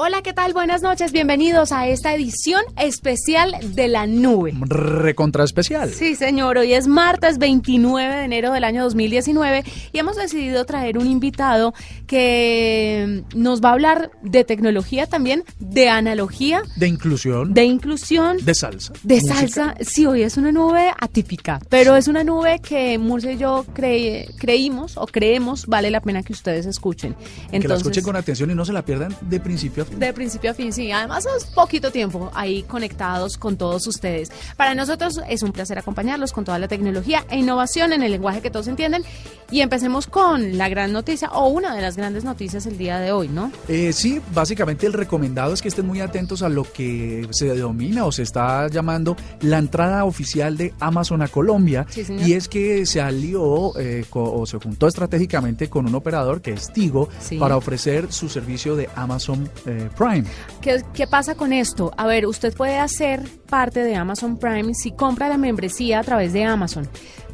Hola, ¿qué tal? Buenas noches, bienvenidos a esta edición especial de la nube. Recontra especial. Sí, señor, hoy es martes 29 de enero del año 2019 y hemos decidido traer un invitado que nos va a hablar de tecnología también, de analogía. De inclusión. De inclusión. De salsa. De salsa. Sí, hoy es una nube atípica, pero es una nube que Murcia y yo creímos o creemos vale la pena que ustedes escuchen. Entonces, que la escuchen con atención y no se la pierdan de principio a fin. De principio a fin, sí. Además es poquito tiempo ahí conectados con todos ustedes. Para nosotros es un placer acompañarlos con toda la tecnología e innovación en el lenguaje que todos entienden. Y empecemos con la gran noticia o una de las grandes noticias el día de hoy, ¿no? Eh, sí, básicamente el recomendado es que estén muy atentos a lo que se denomina o se está llamando la entrada oficial de Amazon a Colombia. y es que se alió eh, o se juntó estratégicamente con un operador que es Tigo para ofrecer su servicio de Amazon eh, Prime. ¿Qué, ¿Qué pasa con esto? A ver, usted puede hacer parte de Amazon Prime si compra la membresía a través de Amazon.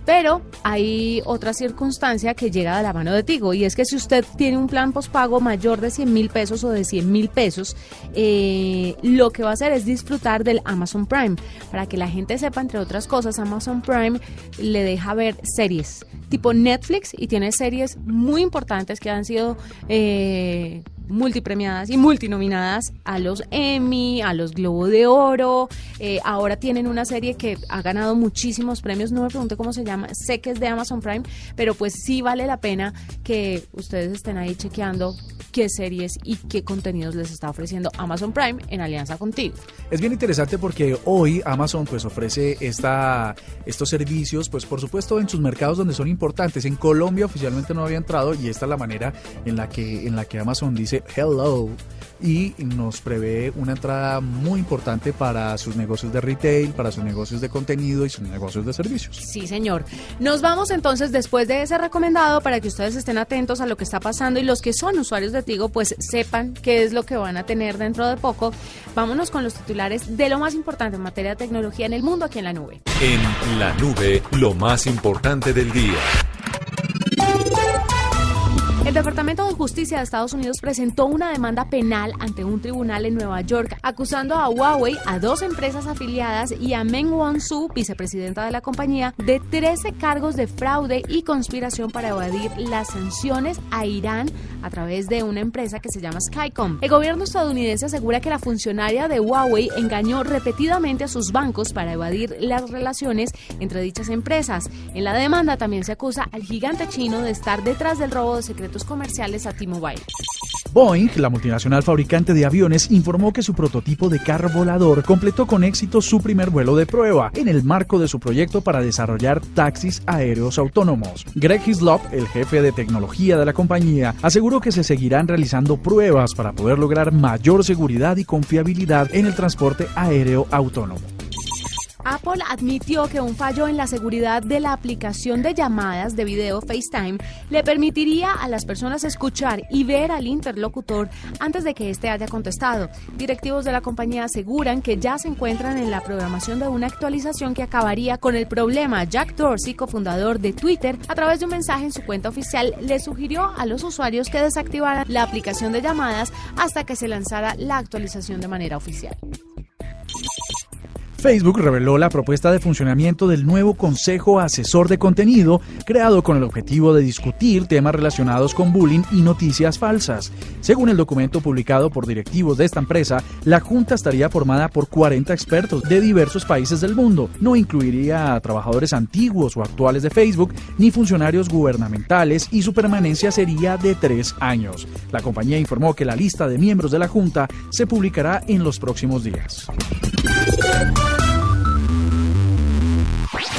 Pero hay otra circunstancia que llega de la mano de Tigo y es que si usted tiene un plan pospago mayor de 100 mil pesos o de 100 mil pesos, eh, lo que va a hacer es disfrutar del Amazon Prime. Para que la gente sepa, entre otras cosas, Amazon Prime le deja ver series tipo Netflix y tiene series muy importantes que han sido... Eh, multipremiadas y multinominadas a los Emmy, a los Globo de Oro. Eh, ahora tienen una serie que ha ganado muchísimos premios. No me pregunte cómo se llama. Sé que es de Amazon Prime, pero pues sí vale la pena que ustedes estén ahí chequeando qué series y qué contenidos les está ofreciendo Amazon Prime en alianza contigo. Es bien interesante porque hoy Amazon pues ofrece esta, estos servicios, pues por supuesto en sus mercados donde son importantes. En Colombia oficialmente no había entrado y esta es la manera en la que, en la que Amazon dice hello y nos prevé una entrada muy importante para sus negocios de retail, para sus negocios de contenido y sus negocios de servicios. Sí, señor. Nos vamos entonces después de ese recomendado para que ustedes estén atentos a lo que está pasando y los que son usuarios de Tigo pues sepan qué es lo que van a tener dentro de poco. Vámonos con los titulares de lo más importante en materia de tecnología en el mundo aquí en la nube. En la nube, lo más importante del día. El Departamento de Justicia de Estados Unidos presentó una demanda penal ante un tribunal en Nueva York acusando a Huawei, a dos empresas afiliadas y a Meng Wanzhou, vicepresidenta de la compañía, de 13 cargos de fraude y conspiración para evadir las sanciones a Irán a través de una empresa que se llama Skycom. El gobierno estadounidense asegura que la funcionaria de Huawei engañó repetidamente a sus bancos para evadir las relaciones entre dichas empresas. En la demanda también se acusa al gigante chino de estar detrás del robo de secretos comerciales a T-Mobile. Boeing, la multinacional fabricante de aviones, informó que su prototipo de carro volador completó con éxito su primer vuelo de prueba en el marco de su proyecto para desarrollar taxis aéreos autónomos. Greg Hislop, el jefe de tecnología de la compañía, aseguró que se seguirán realizando pruebas para poder lograr mayor seguridad y confiabilidad en el transporte aéreo autónomo. Apple admitió que un fallo en la seguridad de la aplicación de llamadas de video FaceTime le permitiría a las personas escuchar y ver al interlocutor antes de que éste haya contestado. Directivos de la compañía aseguran que ya se encuentran en la programación de una actualización que acabaría con el problema. Jack Dorsey, cofundador de Twitter, a través de un mensaje en su cuenta oficial, le sugirió a los usuarios que desactivaran la aplicación de llamadas hasta que se lanzara la actualización de manera oficial. Facebook reveló la propuesta de funcionamiento del nuevo Consejo Asesor de Contenido, creado con el objetivo de discutir temas relacionados con bullying y noticias falsas. Según el documento publicado por directivos de esta empresa, la Junta estaría formada por 40 expertos de diversos países del mundo. No incluiría a trabajadores antiguos o actuales de Facebook, ni funcionarios gubernamentales, y su permanencia sería de tres años. La compañía informó que la lista de miembros de la Junta se publicará en los próximos días.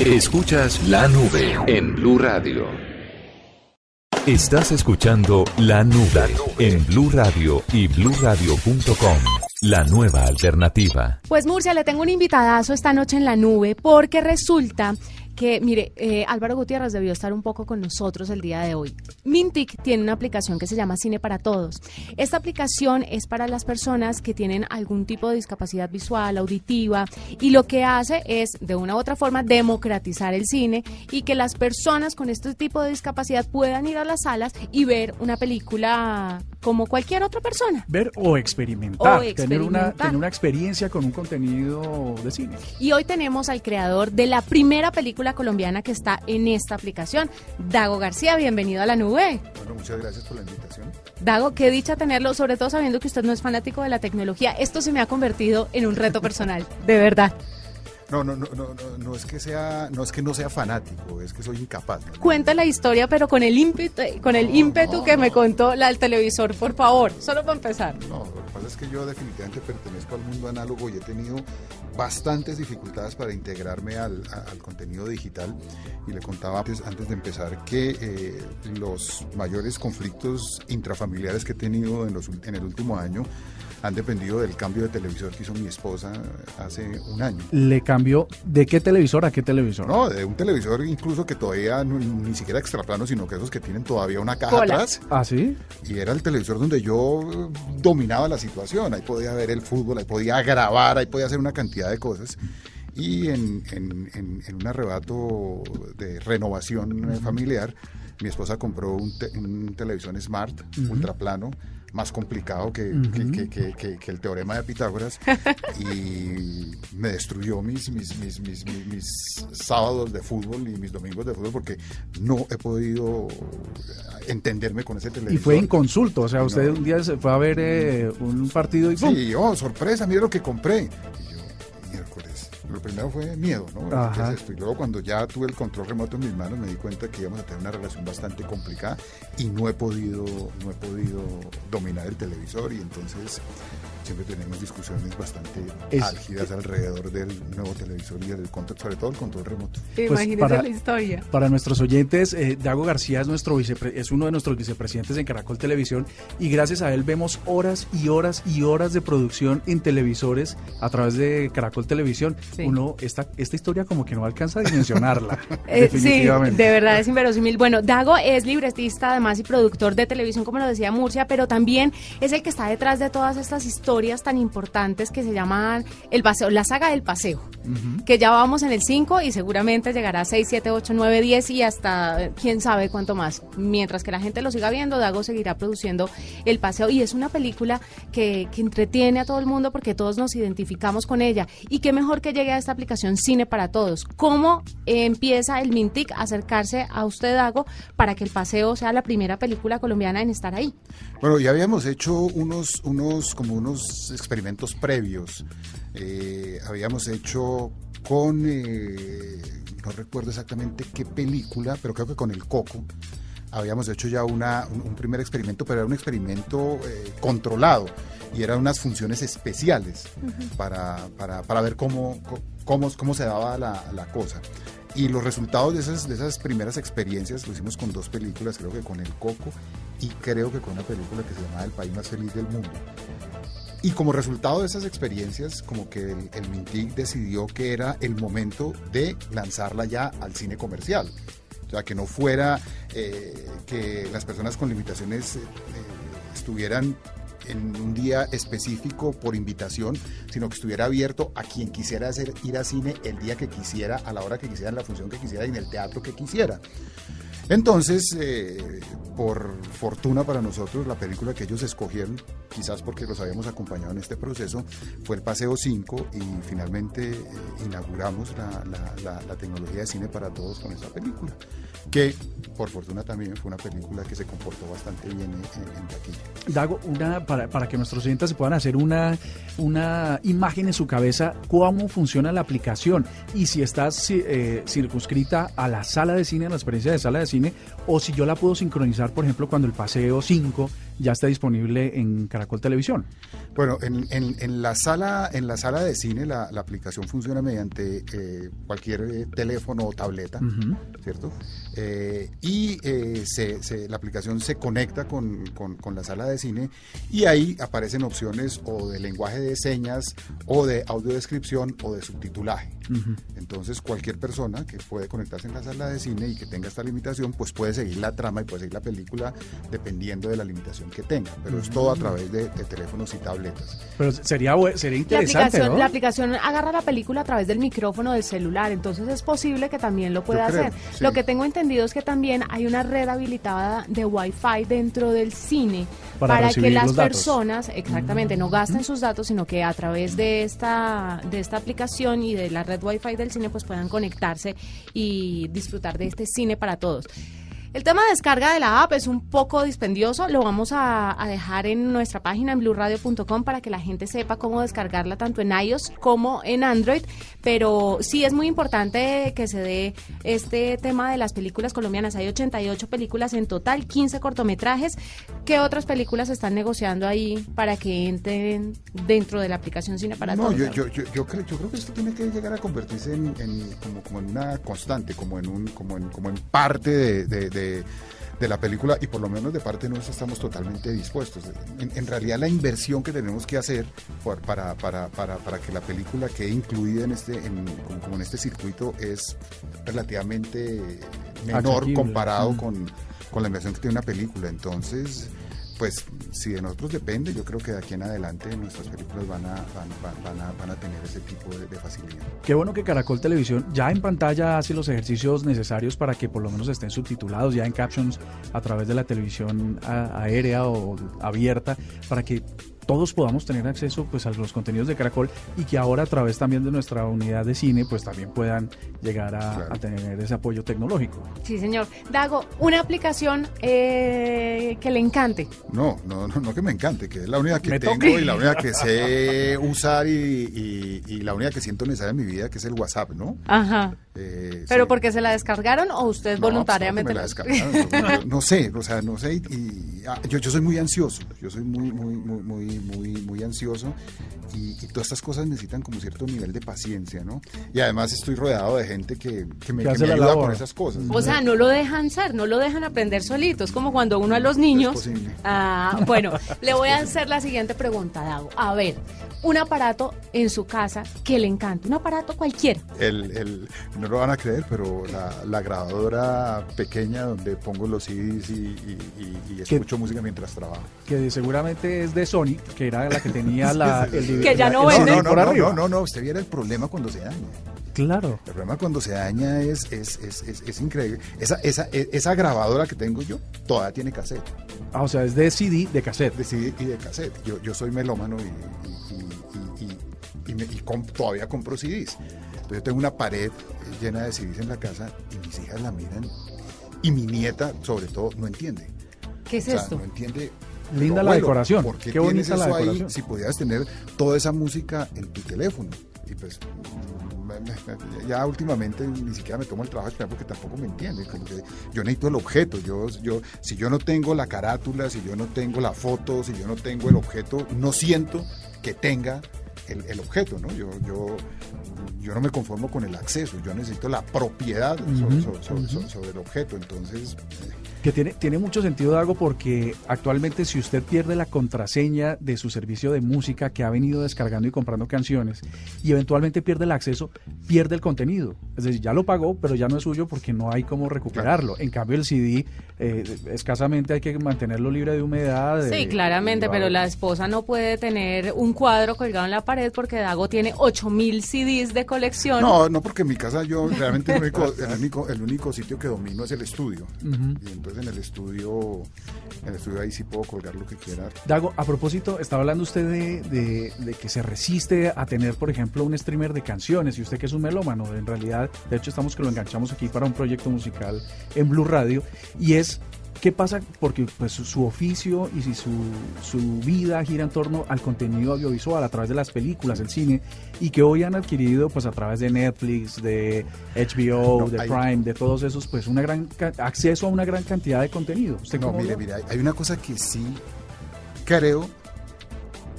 Escuchas la nube en Blue Radio. Estás escuchando la nube en Blue Radio y bluradio.com. La nueva alternativa. Pues Murcia, le tengo un invitadazo esta noche en la nube porque resulta que, mire, eh, Álvaro Gutiérrez debió estar un poco con nosotros el día de hoy. Mintic tiene una aplicación que se llama Cine para Todos. Esta aplicación es para las personas que tienen algún tipo de discapacidad visual, auditiva, y lo que hace es, de una u otra forma, democratizar el cine y que las personas con este tipo de discapacidad puedan ir a las salas y ver una película como cualquier otra persona. Ver o experimentar, Tener, una, tener una experiencia con un contenido de cine. Y hoy tenemos al creador de la primera película colombiana que está en esta aplicación, Dago García. Bienvenido a la nube. Bueno, muchas gracias por la invitación. Dago, qué dicha tenerlo, sobre todo sabiendo que usted no es fanático de la tecnología. Esto se me ha convertido en un reto personal, de verdad. No, no, no, no, no, es que sea, no es que no sea fanático, es que soy incapaz. Cuenta la historia, pero con el ímpetu, con el ímpetu que me contó la del televisor, por favor, solo para empezar. No, lo que pasa es que yo definitivamente pertenezco al mundo análogo y he tenido bastantes dificultades para integrarme al, contenido digital. Y le contaba antes, antes de empezar que eh, los mayores conflictos intrafamiliares que he tenido en, los, en el último año han dependido del cambio de televisor que hizo mi esposa hace un año. ¿Le cambió de qué televisor a qué televisor? No, de un televisor incluso que todavía ni siquiera extra plano, sino que esos que tienen todavía una caja atrás. ¿Ah, sí? Y era el televisor donde yo dominaba la situación. Ahí podía ver el fútbol, ahí podía grabar, ahí podía hacer una cantidad de cosas. Y en, un arrebato de renovación familiar, mi esposa compró un, televisor smart, ultraplano, más complicado que, que, el teorema de Pitágoras. Y me destruyó mis, mis, mis, mis, mis sábados de fútbol y mis domingos de fútbol porque no he podido entenderme con ese televisor. Y fue en consulto, o sea, usted un día se fue a ver eh, un partido y... Sí, oh, sorpresa, mira lo que compré. Lo primero fue miedo, ¿no? Y luego cuando ya tuve el control remoto en mis manos me di cuenta que íbamos a tener una relación bastante complicada y no he podido, no he podido dominar el televisor y entonces siempre tenemos discusiones bastante álgidas alrededor del nuevo televisor y del control, sobre todo el control remoto. Pues para, la historia. Para nuestros oyentes, eh, Dago García es, nuestro es uno de nuestros vicepresidentes en Caracol Televisión y gracias a él vemos horas y horas y horas de producción en televisores a través de Caracol Televisión. Uno, esta, esta historia como que no alcanza a dimensionarla. Eh, sí, de verdad es inverosímil. Bueno, Dago es libretista además y productor de televisión, como lo decía Murcia, pero también es el que está detrás de todas estas historias tan importantes que se llaman el paseo, la saga del paseo, que ya vamos en el 5 y seguramente llegará a 6, 7, 8, 9, 10 y hasta quién sabe cuánto más. Mientras que la gente lo siga viendo, Dago seguirá produciendo el paseo y es una película que, que entretiene a todo el mundo porque todos nos identificamos con ella. Y qué mejor que llegue a esta aplicación Cine para Todos. ¿Cómo empieza el Mintic a acercarse a usted, Dago, para que el paseo sea la primera película colombiana en estar ahí? Bueno, ya habíamos hecho unos, unos, como unos experimentos previos. Eh, habíamos hecho con, eh, no recuerdo exactamente qué película, pero creo que con el Coco. Habíamos hecho ya una, un, primer experimento, pero era un experimento eh, controlado y eran unas funciones especiales para, para, para, ver cómo, cómo, cómo se daba la, la cosa. Y los resultados de esas, de esas primeras experiencias lo hicimos con dos películas, creo que con El Coco y creo que con una película que se llamaba El País Más Feliz del Mundo. Y como resultado de esas experiencias, como que el, el Mintic decidió que era el momento de lanzarla ya al cine comercial. O sea, que no fuera eh, que las personas con limitaciones eh, estuvieran en un día específico por invitación, sino que estuviera abierto a quien quisiera ir a cine el día que quisiera, a la hora que quisiera, en la función que quisiera y en el teatro que quisiera. Entonces, eh, por fortuna para nosotros, la película que ellos escogieron, quizás porque los habíamos acompañado en este proceso, fue el Paseo 5 y finalmente eh, inauguramos la, tecnología de cine para todos con esa película, que por fortuna también fue una película que se comportó bastante bien en, taquilla. Dago, una, para, para que nuestros oyentes se puedan hacer una, una imagen en su cabeza, cómo funciona la aplicación y si estás eh, circunscrita a la sala de cine, a la experiencia de sala de cine, cine o si yo la puedo sincronizar, por ejemplo, cuando el Paseo 5 ya está disponible en Caracol Televisión. Bueno, en, en, la, sala, en la sala de cine la, aplicación funciona mediante eh, cualquier eh, teléfono o tableta, ¿cierto? Eh, y se, la aplicación se conecta con, con, la sala de cine y ahí aparecen opciones o de lenguaje de señas o de audiodescripción o de subtitulaje. Entonces cualquier persona que puede conectarse en la sala de cine y que tenga esta limitación, pues puede seguir la trama y puede seguir la película dependiendo de la limitación que tenga, pero es todo a través de, teléfonos y tablets. Pero sería, sería interesante, la aplicación, ¿no? La aplicación agarra la película a través del micrófono del celular, entonces es posible que también lo pueda hacer. Lo que tengo entendido es que también hay una red habilitada de Wi-Fi dentro del cine para, que las personas, exactamente, no gasten sus datos, sino que a través de esta, de esta aplicación y de la red Wi-Fi del cine, pues puedan conectarse y disfrutar de este cine para todos. El tema de descarga de la app es un poco dispendioso, lo vamos a, dejar en nuestra página en blueradio.com para que la gente sepa cómo descargarla tanto en iOS como en Android, pero sí es muy importante que se dé este tema de las películas colombianas. Hay 88 películas en total, 15 cortometrajes. ¿Qué otras películas están negociando ahí para que entren dentro de la aplicación Cine para no, Todos? Yo, yo, yo, creo, yo creo que esto tiene que llegar a convertirse en, como, como, en una constante, como en, un, como en, como en parte de de, la película y por lo menos de parte nuestra estamos totalmente dispuestos. En, realidad la inversión que tenemos que hacer para, para, para, para que la película quede incluida en este, en, como, en este circuito es relativamente menor comparado mm. con, con la inversión que tiene una película. Entonces pues si de nosotros depende, yo creo que de aquí en adelante nuestras películas van a, van, a, tener ese tipo de, facilidad. Qué bueno que Caracol Televisión ya en pantalla hace los ejercicios necesarios para que por lo menos estén subtitulados ya en captions a través de la televisión aérea o abierta, para que todos podamos tener acceso pues a los contenidos de Caracol y que ahora a través también de nuestra unidad de cine pues también puedan llegar a, tener ese apoyo tecnológico. Sí, señor. Dago, una aplicación eh, que le encante. No, no, no, que me encante, que es la única que tengo y la única que sé usar y, la única que siento necesaria en mi vida, que es el WhatsApp, ¿no? Ajá. Eh, ¿Pero porque se la descargaron o usted voluntariamente? la descargaron. no, sé, o sea, no sé. Y, ah, yo, yo soy muy ansioso, yo soy muy, muy, muy, muy muy, muy, ansioso y, todas estas cosas necesitan como cierto nivel de paciencia, ¿no? Y además estoy rodeado de gente que, me, ayuda con esas cosas. O sea, no lo dejan ser, no lo dejan aprender solito. Es como cuando uno a los niños... Ah, bueno, le voy a hacer la siguiente pregunta, Dago. A ver, un aparato en su casa que le encante, un aparato cualquiera. El, no lo van a creer, pero la, grabadora pequeña donde pongo los CDs y, escucho música mientras trabajo. Que seguramente es de Sony, que era la que tenía la, el Que ya no vende. No, no, no, no, no, no, usted viera el problema cuando se daña. Claro. El problema cuando se daña es, es, es, es, increíble. Esa, esa, esa grabadora que tengo yo todavía tiene cassette. Ah, o sea, es de CD, de cassette. De CD y de cassette. Yo, yo soy melómano y, y, y, y todavía compro CDs. Entonces yo tengo una pared llena de CDs en la casa y mis hijas la miran y mi nieta, sobre todo, no entiende. ¿Qué es esto? No entiende Linda la decoración. Qué bonita la decoración. si pudieras tener toda esa música en tu teléfono. Y pues ya últimamente ni siquiera me tomo el trabajo de porque tampoco me entiende. yo necesito el objeto. Yo, yo, si yo no tengo la carátula, si yo no tengo la foto, si yo no tengo el objeto, no siento que tenga el, objeto, ¿no? Yo, yo, yo no me conformo con el acceso, yo necesito la propiedad sobre, el objeto. Entonces, Que tiene, tiene mucho sentido, Dago, porque actualmente si usted pierde la contraseña de su servicio de música que ha venido descargando y comprando canciones y eventualmente pierde el acceso, pierde el contenido. Es decir, ya lo pagó, pero ya no es suyo porque no hay cómo recuperarlo. En cambio, el CD eh, escasamente hay que mantenerlo libre de humedad. Sí, de- claramente, de- pero la esposa no puede tener un cuadro colgado en la pared porque Dago tiene 8000 CDs de colección. No, no, porque en mi casa yo realmente el único, el único, el único sitio que domino es el estudio. Y entonces en el estudio, en el estudio ahí sí puedo colgar lo que quiera. Dago, a propósito, estaba hablando usted de, de- que se resiste a tener, por ejemplo, un streamer de canciones y usted que es un melómano, en realidad, de hecho estamos que lo enganchamos aquí para un proyecto musical en Blue Radio y es ¿Qué pasa? Porque pues, su, su oficio y si su, su vida gira en torno al contenido audiovisual a través de las películas, el cine, y que hoy han adquirido pues a través de Netflix, de HBO, No, de hay- Prime, de todos esos, pues una gran acceso a una gran cantidad de contenido. ¿Usted No, mire, mire, hay- hay una cosa que sí creo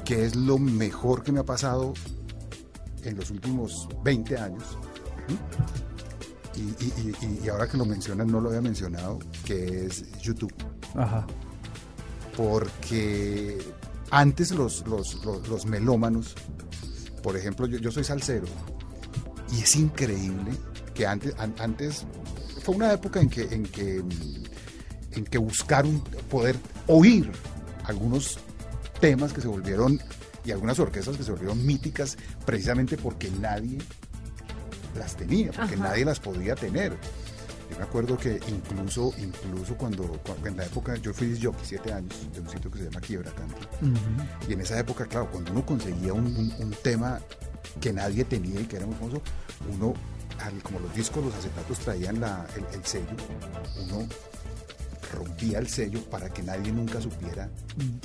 que es lo mejor que me ha pasado en los últimos 20 años. ¿Mm? Y, y- y- y ahora que lo mencionan, no lo había mencionado, que es YouTube. Ajá. Porque antes los, los, los- los melómanos, por ejemplo, yo, yo soy salsero, y es increíble que antes, an- antes fue una época en que, en que, en que buscar un, poder oír algunos temas que se volvieron, y algunas orquestas que se volvieron míticas precisamente porque nadie las tenía, porque Ajá. nadie las podía tener. Yo me acuerdo que incluso, incluso cuando, cuando- en la época, yo fui jockey siete años de un sitio que se llama Quiebra Canto. Y en esa época, claro, cuando uno conseguía un, un- un tema que nadie tenía y que era muy famoso, uno, al- como los discos, los acetatos traían la- el, el sello, uno rompía el sello para que nadie nunca supiera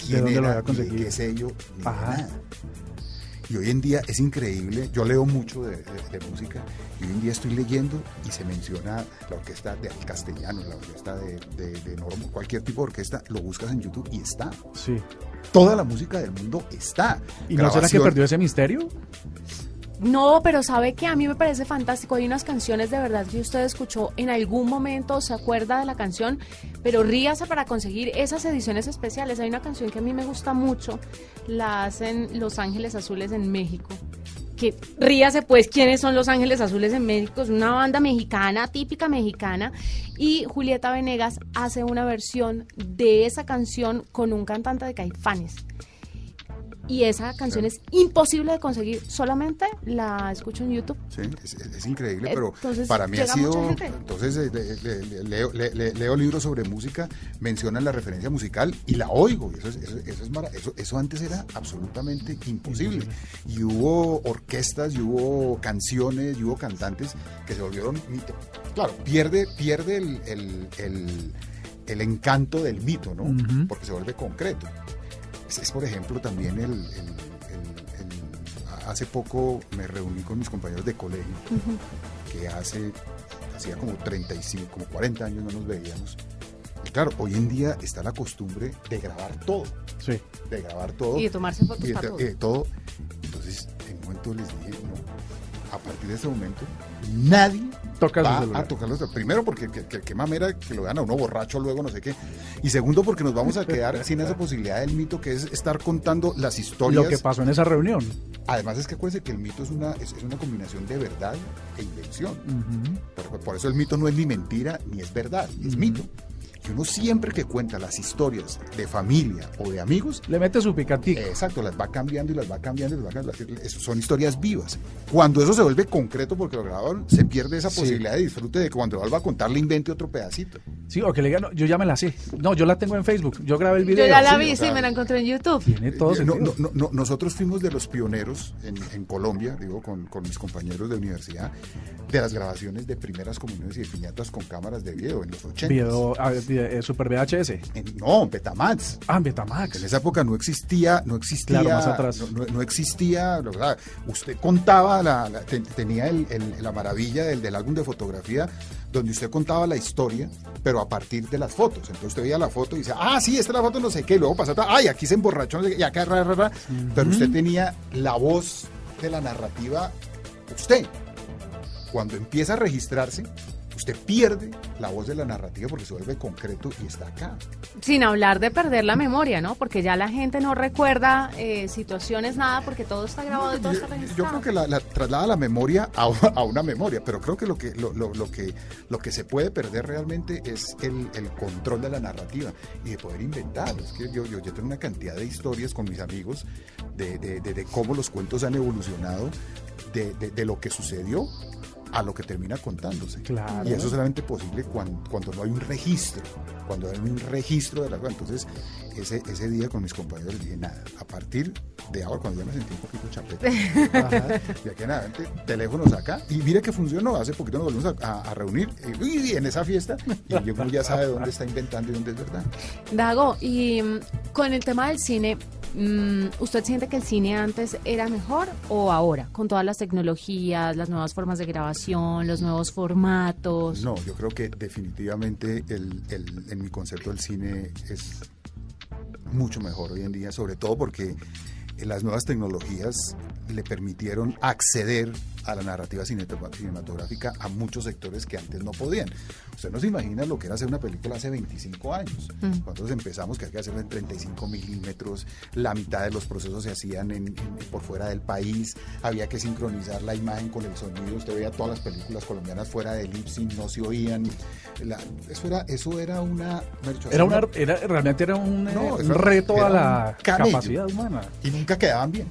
quién dónde lo era, había de conseguido. qué sello, ni nada. Y hoy en día es increíble, yo leo mucho de, de- de música y hoy en día estoy leyendo y se menciona la orquesta de castellano, la orquesta de, de, Normo, cualquier tipo de orquesta, lo buscas en YouTube y está. Sí. Toda la música del mundo está. ¿Y no será que perdió ese misterio? No, pero sabe que a mí me parece fantástico. Hay unas canciones de verdad que usted escuchó en algún momento, se acuerda de la canción, pero ríase para conseguir esas ediciones especiales. Hay una canción que a mí me gusta mucho, la hacen Los Ángeles Azules en México. Que ríase pues quiénes son Los Ángeles Azules en México, es una banda mexicana, típica mexicana, y Julieta Venegas hace una versión de esa canción con un cantante de Caifanes. Y esa canción es imposible de conseguir, solamente la escucho en YouTube. Sí, es, increíble, pero Entonces, para mí ha sido. Entonces, eh, le- le- le- leo, le- le- leo libros sobre música, mencionan la referencia musical y la oigo. y Eso, es, eso, eso es mara- eso, eso antes era absolutamente imposible. Y hubo orquestas, y hubo canciones, y hubo cantantes que se volvieron mito. Claro, pierde, pierde el, el- el- el encanto del mito, ¿no? Porque se vuelve concreto. Es, es, por ejemplo, también el, el- el- el- hace poco me reuní con mis compañeros de colegio, que hace, hacía como 35, como 40 años no nos veíamos. Y claro, hoy en día está la costumbre de grabar todo, Sí. de grabar todo. Y de tomarse fotos y de- para todo. eh, todo. Entonces, en un momento les dije, no, a partir de ese momento, nadie Toca va a. Primero, porque que, que- qué mamera que lo vean a uno borracho luego, no sé qué. Y segundo, porque nos vamos a quedar sin esa posibilidad del mito que es estar contando las historias. Lo que pasó en esa reunión. Además, es que acuérdense que el mito es una, es, es una combinación de verdad e invención. Por, por eso el mito no es ni mentira ni es verdad, es mito. Y uno siempre que cuenta las historias de familia o de amigos, Le mete su picantico. Exacto, las va cambiando y las va cambiando y las va cambiando. Son historias vivas. Cuando eso se vuelve concreto porque lo grabaron, se pierde esa Sí. posibilidad de disfrute de que cuando lo vuelva a contar le invente otro pedacito. Sí, o que le digan, no, yo ya me la sé. No, yo la tengo en Facebook. Yo grabé el video. Yo ya la sí, vi, o sí, me la encontré en YouTube. Tiene todo Eh, no, sentido. no, no, nosotros fuimos de los pioneros en, en Colombia, digo, con, con mis compañeros de universidad, de las grabaciones de primeras comuniones y de piñatas con cámaras de video en los 80. Video, eh, Super VHS. En- no, Betamax. Ah, En Betamax. esa época no existía, no existía, Claro, más atrás. No, no- no existía, o sea, usted contaba, la, la- te- tenía el- el- la maravilla del, del álbum de fotografía, donde usted contaba la historia, pero a partir de las fotos. Entonces usted veía la foto y decía, ah, sí, esta es la foto, no sé qué, y luego pasaba, ay, aquí se emborrachó, no sé qué, y acá, ra, ra, ra. pero usted tenía la voz de la narrativa, usted. Cuando empieza a registrarse, usted pierde la voz de la narrativa porque se vuelve concreto y está acá. Sin hablar de perder la memoria, ¿no? Porque ya la gente no recuerda eh, situaciones, nada, porque todo está grabado y todo yo, está registrado. yo creo que la, la traslada la memoria a, a una memoria, pero creo que lo que lo, lo- lo que lo que se puede perder realmente es el, el control de la narrativa y de poder inventar. Es que yo, yo, yo tengo una cantidad de historias con mis amigos de, de- de- de cómo los cuentos han evolucionado, de- de lo que sucedió a lo que termina contándose. Claro. Y eso es solamente posible cuando, cuando no hay un registro, cuando hay un registro de la cosa. Entonces, ese, ese día con mis compañeros les dije, nada, a partir de ahora, cuando ya me sentí un poquito chapete, de aquí en adelante, teléfonos acá, y mire que funcionó, hace poquito nos volvimos a, a- a reunir, y, y en esa fiesta, y uno ya sabe dónde está inventando y dónde es verdad. Dago, y mm, con el tema del cine, ¿usted siente que el cine antes era mejor o ahora? Con todas las tecnologías, las nuevas formas de grabación, los nuevos formatos. No, yo creo que definitivamente el, el- en mi concepto el cine es mucho mejor hoy en día, sobre todo porque las nuevas tecnologías le permitieron acceder a la narrativa cinematográfica a muchos sectores que antes no podían. Usted no se imagina lo que era hacer una película hace 25 años. Mm. Nosotros empezamos que había que hacerla en 35 milímetros, la mitad de los procesos se hacían en- en- por fuera del país, había que sincronizar la imagen con el sonido. Usted veía todas las películas colombianas fuera de lip sync, no se oían. La- eso, era, eso era una... Era una, era, realmente era un, eh, No, un eso reto era a un la capacidad humana. Y nunca quedaban bien.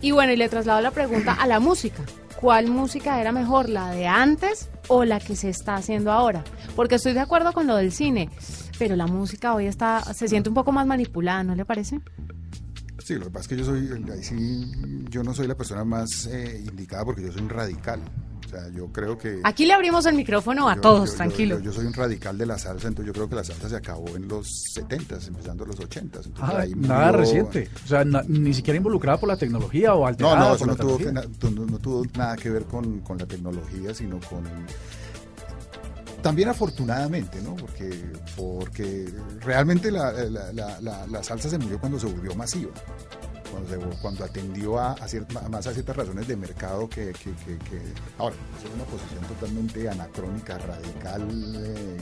Y bueno, y le traslado la pregunta a la música. ¿Cuál música era mejor, la de antes o la que se está haciendo ahora? Porque estoy de acuerdo con lo del cine, pero la música hoy está se siente un poco más manipulada, ¿no le parece? Sí, lo que pasa es que yo soy, sí, yo no soy la persona más eh, indicada porque yo soy un radical. O sea, yo creo que... Aquí le abrimos el micrófono a yo- todos, yo- tranquilo. Yo, yo soy un radical de la salsa, entonces yo creo que la salsa se acabó en los 70s, empezando los 80s. Entonces, Ah, ahí nada murió- reciente. O sea, na- ni siquiera involucrada por la tecnología o No, alterada no, por eso no tuvo, que na- no, no tuvo nada que ver con, con la tecnología, sino con... También afortunadamente, ¿no? Porque, porque realmente la, la- la- la- la salsa se murió cuando se volvió masiva. Cuando, se- cuando atendió a, más a ciertas razones de mercado que... que, que- que- ahora, es una posición totalmente anacrónica, radical, eh,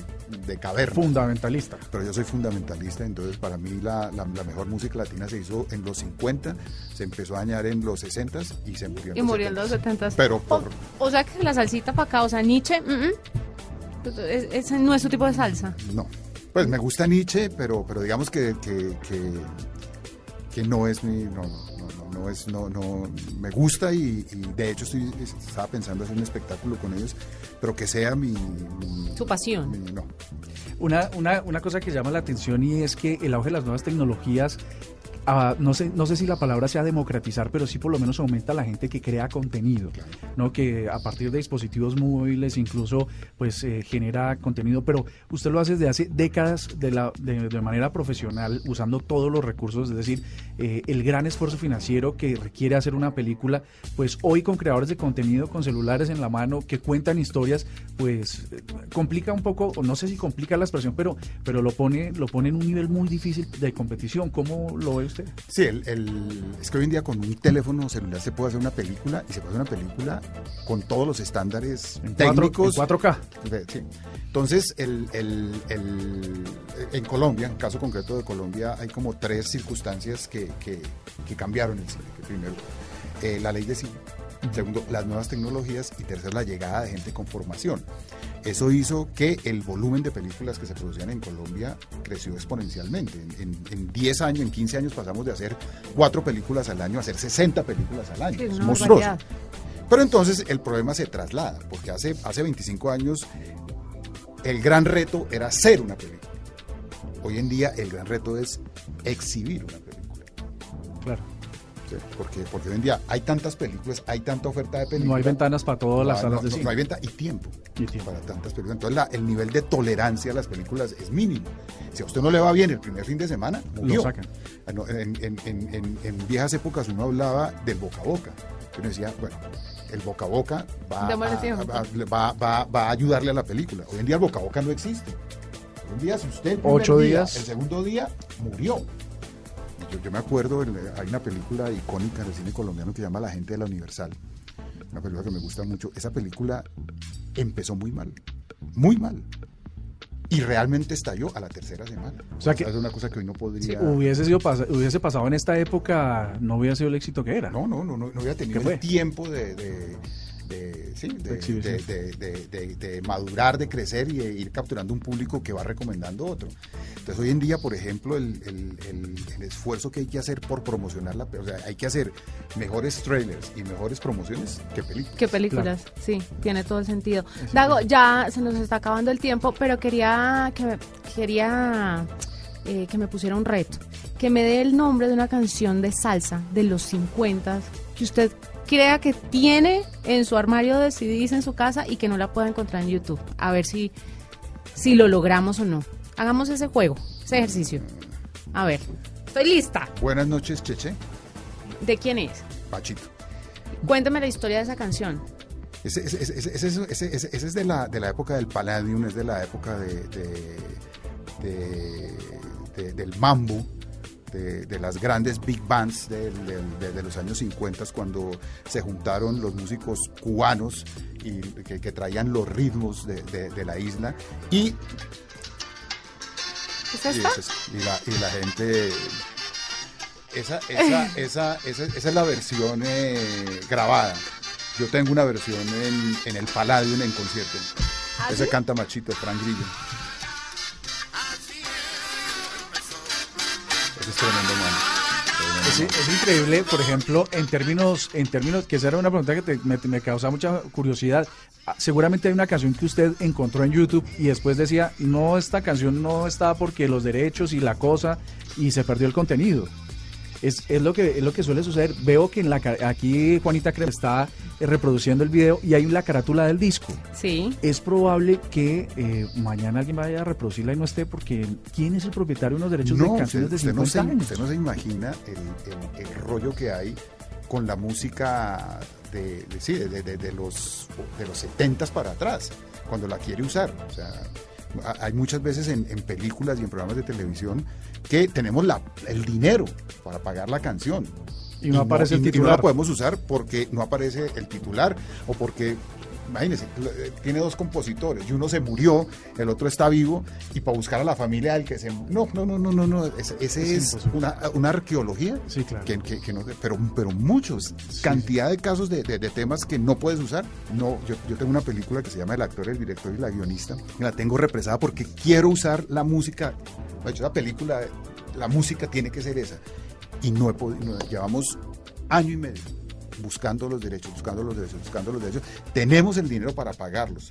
de caverna. Fundamentalista. pero yo soy fundamentalista, entonces para mí la, la- la mejor música latina se hizo en los 50, se empezó a dañar en los 60 y se murió en Y los murió en 70s. los 70. Pero por, O, o sea que la salsita para acá, o sea, Nietzsche, mm, mm, es- ese no es su tipo de salsa. no. Pues me gusta Nietzsche, pero, pero digamos que, que, que, que no es mi... No, no, no, no, no es, no, no, me gusta y, y de hecho estoy, estaba pensando hacer un espectáculo con ellos, pero que sea mi... mi- Su pasión. mi- no. Una, una, una cosa que llama la atención y es que el auge de las nuevas tecnologías, no, sé, no sé si la palabra sea democratizar, pero sí por lo menos aumenta la gente que crea contenido, ¿no? que a partir de dispositivos móviles incluso pues eh, genera contenido, pero usted lo hace desde hace décadas de, la, de, manera profesional, usando todos los recursos, es decir, eh, el gran esfuerzo financiero que requiere hacer una película, pues hoy con creadores de contenido, con celulares en la mano, que cuentan historias, pues complica un poco, no sé si complica la expresión, pero, pero lo, pone, lo pone en un nivel muy difícil de competición. ¿Cómo lo ve usted? Sí, el, el- es que hoy en día con un teléfono celular se puede hacer una película y se puede hacer una película con todos los estándares En, técnicos. en 4K. de- sí. Entonces, el, en Colombia, en caso concreto de Colombia, hay como tres circunstancias que, que- que cambiaron el cine. Primero, eh, la ley de cine. Segundo, las nuevas tecnologías. Y tercero, la llegada de gente con formación. Eso hizo que el volumen de películas que se producían en Colombia creció exponencialmente. En, en- en 10 años, en 15 años pasamos de hacer 4 películas al año a hacer 60 películas al año. Sí, es monstruoso. Pero entonces el problema se traslada, porque hace, hace 25 años el gran reto era hacer una película. Hoy en día el gran reto es exhibir una película. Claro. ¿Sí? Porque, porque hoy en día hay tantas películas, hay tanta oferta de películas. No hay ventanas para todas las No, salas no, de no, cine. no hay venta y tiempo, Y tiempo. para tantas películas. Entonces la- el nivel de tolerancia a las películas es mínimo. Si a usted no le va bien el primer fin de semana, murió. Lo sacan. Ah, En, en- en- en- en viejas épocas uno hablaba del boca a boca. Uno decía, bueno, el boca a boca va, a, va- va- va- va a ayudarle a la película. Hoy en día el boca a boca no existe. Hoy en día, si usted Ocho día, días. el segundo día murió. Yo, me acuerdo, el- hay una película icónica del cine colombiano que se llama La gente de la Universal. Una película que me gusta mucho. Esa película empezó muy mal. muy mal. Y realmente estalló a la tercera semana. O sea que- es una cosa que hoy no Si podría... hubiese, sido pas- hubiese pasado en esta época, no hubiera sido el éxito que era. No, no, no, no, no había tenido el tiempo de, de, de- sí, de, De exhibición. de- de- de- de madurar, de crecer y de ir capturando un público que va recomendando otro. Entonces hoy en día, por ejemplo, el, el- el- el esfuerzo que hay que hacer por promocionar la, o sea, hay que hacer mejores trailers y mejores promociones que películas. ¿Qué películas? Sí, tiene todo el sentido. Dago, ya se nos está acabando el tiempo, pero quería que me, quería eh, que me pusiera un reto, que me dé el nombre de una canción de salsa de los 50 que usted crea que tiene en su armario de CDs en su casa y que no la pueda encontrar en YouTube. A ver si si lo logramos o no. Hagamos ese juego, ese ejercicio. A ver, estoy lista. Buenas noches, Cheche. ¿De quién es? Pachito. Cuéntame la historia de esa canción. Ese, es de la, de la época del Palladium, es de la época de, de- de- de- del mambo, de, de las grandes big bands de, de los años 50, cuando se juntaron los músicos cubanos y que, que traían los ritmos de, la isla y, ¿Es y, la, y la gente... Esa, esa, esa, esa, esa es la versión eh, grabada. Yo tengo una versión en, en el Palladium en concierto. ¿Ah, Ese sí? canta machito, Frank Grillo. Tremendo es increíble, por ejemplo, en términos, en términos, que esa era una pregunta que te- me, me causa mucha curiosidad. Ah, Seguramente hay una canción que usted encontró en YouTube y después decía, no, esta canción no está porque los derechos y la cosa y se perdió el contenido. Es, es lo que es lo que suele suceder. Veo que en la aquí Juanita Crema está eh, reproduciendo el video y hay la carátula del disco. Sí. Es probable que eh, mañana alguien vaya a reproducirla y no esté porque ¿quién es el propietario de unos derechos de No, canciones usted, de usted 50 no se, años? usted no se imagina el, el- el rollo que hay con la música de, de- sí, de, de- de los, de los 70 para atrás, cuando la quiere usar. O sea, hay muchas veces en, en películas y en programas de televisión que tenemos la, el dinero para pagar la canción. Y no aparece el y- y no titular. la podemos usar porque no aparece el titular o porque, imagínense, eh, tiene dos compositores y uno se murió, el otro está vivo y para buscar a la familia del que se... No, no, no, no, no, no. Ese, ese Es una, una arqueología. Sí, claro. Que, que- que no, pero, pero muchos, cantidad de casos de, de- de temas que no puedes usar. No, yo, yo tengo una película que se llama El actor, el director y la guionista. y la tengo represada porque quiero usar la música. De hecho, la película, la música tiene que ser esa. Y no he podido, no- llevamos año y medio buscando los derechos, buscando los derechos, buscando los derechos. Tenemos el dinero para pagarlos.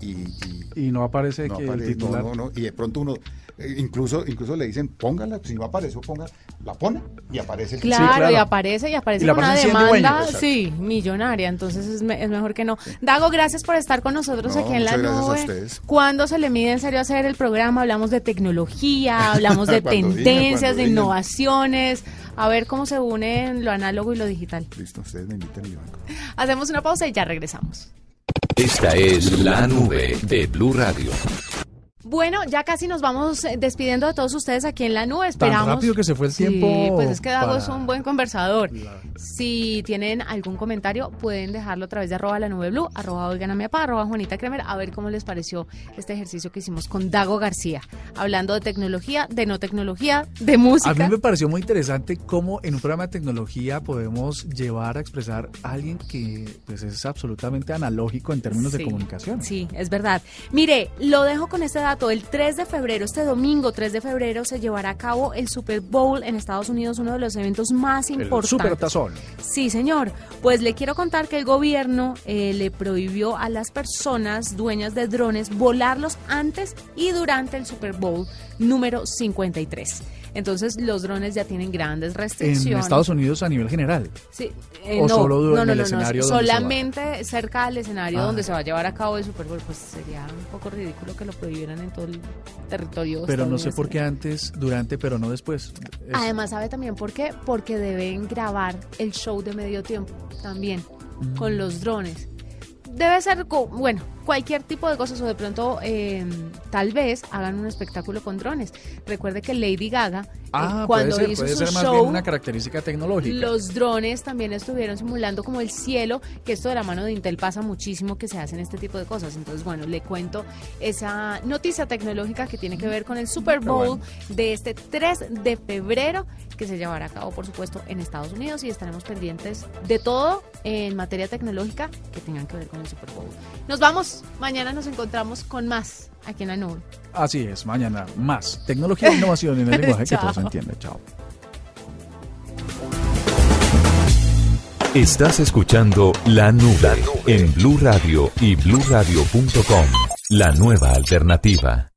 Y, y- Y no aparece no que el titular. no, no, no, y de pronto uno, eh, incluso, incluso le dicen, póngala, si no apareció, ponga, la pone y aparece el Claro, claro. y aparece y aparece Y con una aparecen 100 demanda, sí, millonaria, entonces es, me- es mejor que no. Dago, gracias por estar con nosotros No, aquí en la muchas gracias a nube. ustedes. ¿Cuándo se le mide en serio hacer el programa? Hablamos de tecnología, hablamos de Cuando digan, tendencias, cuando de digan. innovaciones, a ver cómo se unen lo análogo y lo digital. Listo, ustedes me invitan y yo vengo. Hacemos una pausa y ya regresamos. Esta es la nube de Blue Radio. Bueno, ya casi nos vamos eh, despidiendo de todos ustedes aquí en la nube. Tan Esperamos. rápido que se fue el Sí, tiempo pues es que Dago para- es un buen conversador. Si tienen algún comentario, pueden dejarlo a través de arroba la nube blue, arroba oigan a mi papá, arroba Juanita Kremer, a ver cómo les pareció este ejercicio que hicimos con Dago García, hablando de tecnología, de no tecnología, de música. A mí me pareció muy interesante cómo en un programa de tecnología podemos llevar a expresar a alguien que pues, es absolutamente analógico en términos de Sí, comunicación. Sí, es verdad. Mire, lo dejo con este dato. El 3 de febrero, este domingo 3 de febrero, se llevará a cabo el Super Bowl en Estados Unidos, uno de los eventos más El importantes. supertazón. Sí, señor. Pues le quiero contar que el gobierno eh, le prohibió a las personas dueñas de drones volarlos antes y durante el Super Bowl número 53. Entonces los drones ya tienen grandes En restricciones. Estados Unidos a nivel general. Sí, eh, ¿O no, solo no, en no, el escenario solamente cerca del escenario Ah. donde se va a llevar a cabo el Super Bowl, pues sería un poco ridículo que lo prohibieran en todo el territorio. Pero no sé por qué antes, durante, pero no después. Es- Además, ¿sabe también por qué? Porque deben grabar el show de medio tiempo también con los drones. Debe ser, bueno, cualquier tipo de cosas o de pronto eh, tal vez hagan un espectáculo con drones. Recuerde que Lady Gaga eh, Ah, cuando puede ser, hizo puede su ser más show bien una característica tecnológica. los drones también estuvieron simulando como el cielo, que esto de la mano de Intel pasa muchísimo que se hacen este tipo de cosas. Entonces, bueno, le cuento esa noticia tecnológica que tiene que ver con el Super Bowl bueno. de este 3 de febrero, que se llevará a cabo, por supuesto, en Estados Unidos y estaremos pendientes de todo en materia tecnológica que tengan que ver con el Super Bowl. Nos vamos, mañana nos encontramos con más aquí en la nube. Así es, mañana más tecnología e innovación en el lenguaje que todos entienden. Chao. Estás escuchando La Nube en Blue Radio y bluradio.com. La nueva alternativa.